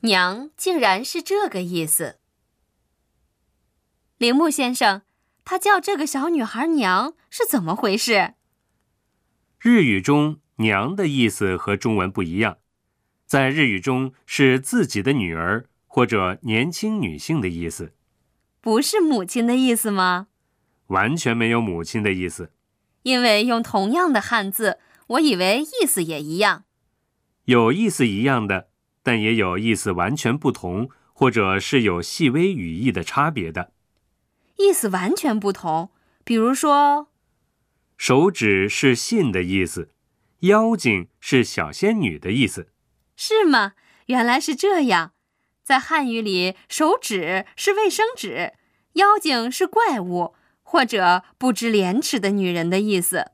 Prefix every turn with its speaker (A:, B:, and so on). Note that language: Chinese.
A: 娘竟然是这个意思。铃木先生，他叫这个小女孩娘是怎么回事？
B: 日语中“娘”的意思和中文不一样，在日语中是自己的女儿或者年轻女性的意思，
A: 不是母亲的意思吗？
B: 完全没有母亲的意思。
A: 因为用同样的汉字，我以为意思也一样。
B: 有意思一样的，但也有意思完全不同，或者是有细微语义的差别的。
A: 意思完全不同，比如说，
B: 手指是信的意思，妖精是小仙女的意思，
A: 是吗？原来是这样。在汉语里，手指是卫生纸，妖精是怪物或者不知廉耻的女人的意思。